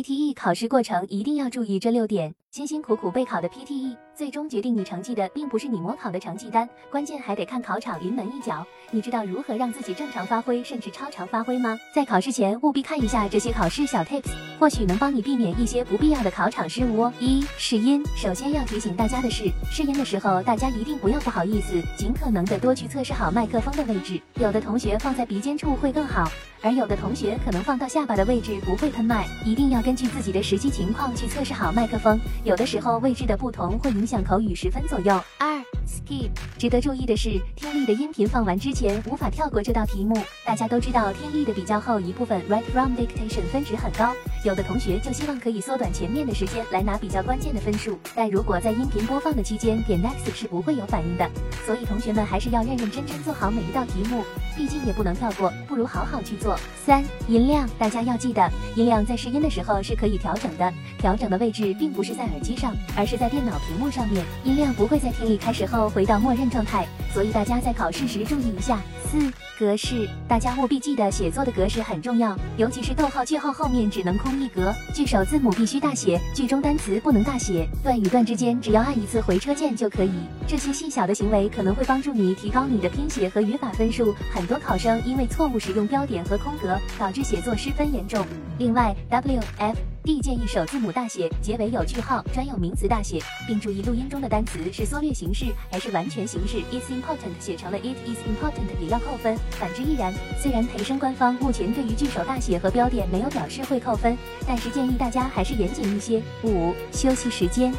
PTE 考试过程一定要注意这六点。辛辛苦苦备考的 PTE，最终决定你成绩的并不是你模考的成绩单，关键还得看考场临门一脚。你知道如何让自己正常发挥，甚至超常发挥吗？在考试前务必看一下这些考试小 tips，或许能帮你避免一些不必要的考场失误哦。一试音，首先要提醒大家的是，试音的时候大家一定不要不好意思，尽可能的多去测试好麦克风的位置。有的同学放在鼻尖处会更好，而有的同学可能放到下巴的位置不会喷麦，一定要根据自己的实际情况去测试好麦克风。有的时候位置的不同会影响口语十分左右。二 skip，值得注意的是，听力的音频放完之前无法跳过这道题目。大家都知道，听力的比较后一部分 write from dictation 分值很高，有的同学就希望可以缩短前面的时间来拿比较关键的分数。但如果在音频播放的期间点 next 是不会有反应的，所以同学们还是要认认真真做好每一道题目，毕竟也不能跳过，不如好好去做。三音量，大家要记得，音量在试音的时候是可以调整的，调整的位置并不是在耳机上。而是在电脑屏幕上面，音量不会在听力开始后回到默认状态，所以大家在考试时注意一下。四格式，大家务必记得写作的格式很重要，尤其是逗号句号后面只能空一格，句首字母必须大写，句中单词不能大写，段与段之间只要按一次回车键就可以。这些细小的行为可能会帮助你提高你的拼写和语法分数。很多考生因为错误使用标点和空格，导致写作失分严重。另外，W F。D 建议首字母大写，结尾有句号，专有名词大写，并注意录音中的单词是缩略形式还是完全形式。It's important 写成了 It is important 也要扣分，反之亦然。虽然培生官方目前对于句首大写和标点没有表示会扣分，但是建议大家还是严谨一些。五、休息时间。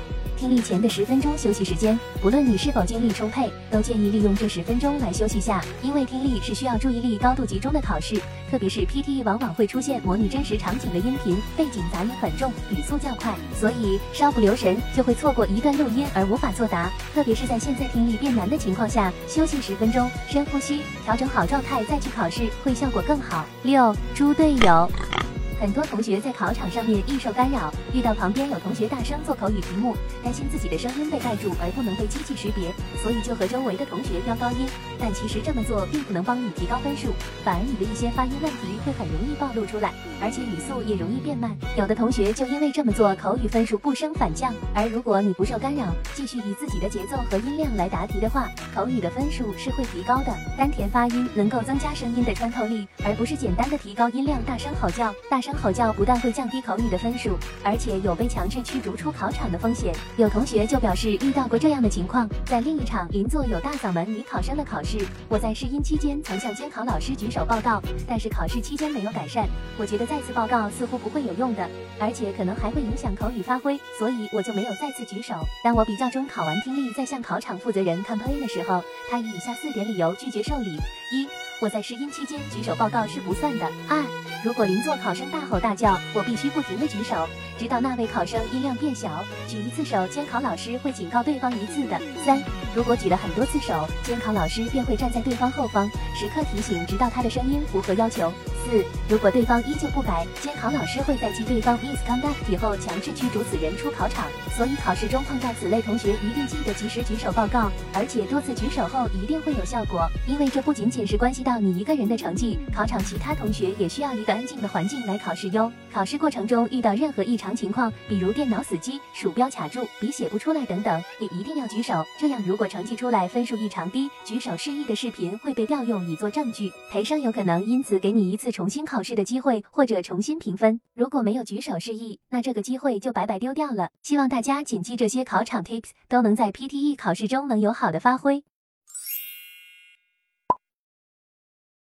听力前的十分钟休息时间，不论你是否精力充沛，都建议利用这十分钟来休息下。因为听力是需要注意力高度集中的考试，特别是 PTE 往往会出现模拟真实场景的音频，背景杂音很重，语速较快，所以稍不留神就会错过一段录音而无法作答。特别是在现在听力变难的情况下，休息十分钟，深呼吸，调整好状态再去考试，会效果更好。六，猪队友。很多同学在考场上面易受干扰，遇到旁边有同学大声做口语题目，担心自己的声音被盖住而不能被机器识别，所以就和周围的同学飙高音。但其实这么做并不能帮你提高分数，反而你的一些发音问题会很容易暴露出来，而且语速也容易变慢。有的同学就因为这么做，口语分数不升反降。而如果你不受干扰，继续以自己的节奏和音量来答题的话，口语的分数是会提高的。丹田发音能够增加声音的穿透力，而不是简单的提高音量、大声吼叫、大声。吼叫不但会降低口语的分数，而且有被强制驱逐出考场的风险。有同学就表示遇到过这样的情况，在另一场邻座有大嗓门女考生的考试，我在试音期间曾向监考老师举手报告，但是考试期间没有改善。我觉得再次报告似乎不会有用的，而且可能还会影响口语发挥，所以我就没有再次举手。当我比较中考完听力，再向考场负责人 complain 的时候，后他以以下四点理由拒绝受理：一。我在试音期间举手报告是不算的。二，如果邻座考生大吼大叫，我必须不停地举手，直到那位考生音量变小。举一次手，监考老师会警告对方一次的。三，如果举了很多次手，监考老师便会站在对方后方，时刻提醒，直到他的声音符合要求。四，如果对方依旧不改，监考老师会在记对方 misconduct 以后强制驱逐此人出考场。所以考试中碰到此类同学，一定记得及时举手报告，而且多次举手后一定会有效果，因为这不仅仅是关系到。你一个人的成绩，考场其他同学也需要一个安静的环境来考试哟。考试过程中遇到任何异常情况，比如电脑死机、鼠标卡住、笔写不出来等等，也一定要举手。这样如果成绩出来分数异常低，举手示意的视频会被调用以作证据，培生有可能因此给你一次重新考试的机会，或者重新评分。如果没有举手示意，那这个机会就白白丢掉了。希望大家谨记这些考场 tips，都能在 PTE 考试中能有好的发挥。